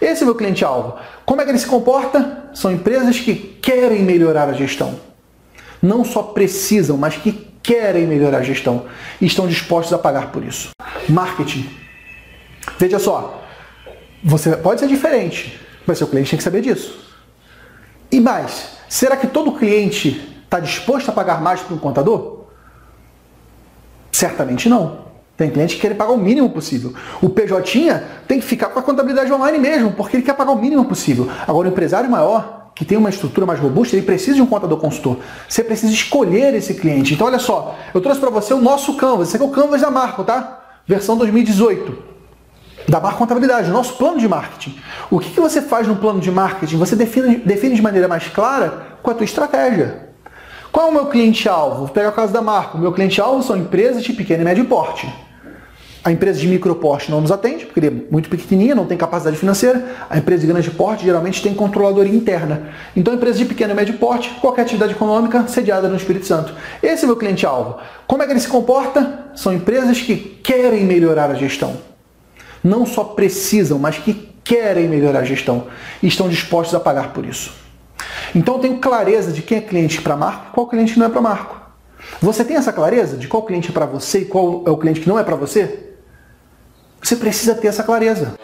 Esse é o meu cliente-alvo. Como é que ele se comporta? São empresas que querem melhorar a gestão. Não só precisam, mas que querem melhorar a gestão e estão dispostos a pagar por isso. Marketing. Veja só, você pode ser diferente, mas seu cliente tem que saber disso. E mais, será que todo cliente está disposto a pagar mais para um contador? Certamente não. Tem cliente que quer pagar o mínimo possível. O PJ tem que ficar com a contabilidade online mesmo, porque ele quer pagar o mínimo possível. Agora, o empresário maior, que tem uma estrutura mais robusta, ele precisa de um contador consultor. Você precisa escolher esse cliente. Então, olha só, eu trouxe para você o nosso Canvas. Esse aqui é o Canvas da Marco, tá? Versão 2018 da Marco Contabilidade, o nosso plano de marketing. O que, que você faz no plano de marketing? Você define, define de maneira mais clara com a tua estratégia. Qual é o meu cliente-alvo? Vou pegar o caso da Marco. O meu cliente-alvo são empresas de pequeno e médio porte. A empresa de micro porte não nos atende, porque ele é muito pequenininha, não tem capacidade financeira. A empresa de grande porte geralmente tem controladoria interna. Então, a empresa de pequeno e médio porte, qualquer atividade econômica sediada no Espírito Santo. Esse é o meu cliente-alvo. Como é que ele se comporta? São empresas que querem melhorar a gestão. Não só precisam, mas que querem melhorar a gestão e estão dispostos a pagar por isso. Então, eu tenho clareza de quem é cliente para Marco e qual cliente não é para Marco. Você tem essa clareza de qual cliente é para você e qual é o cliente que não é para você? Você precisa ter essa clareza.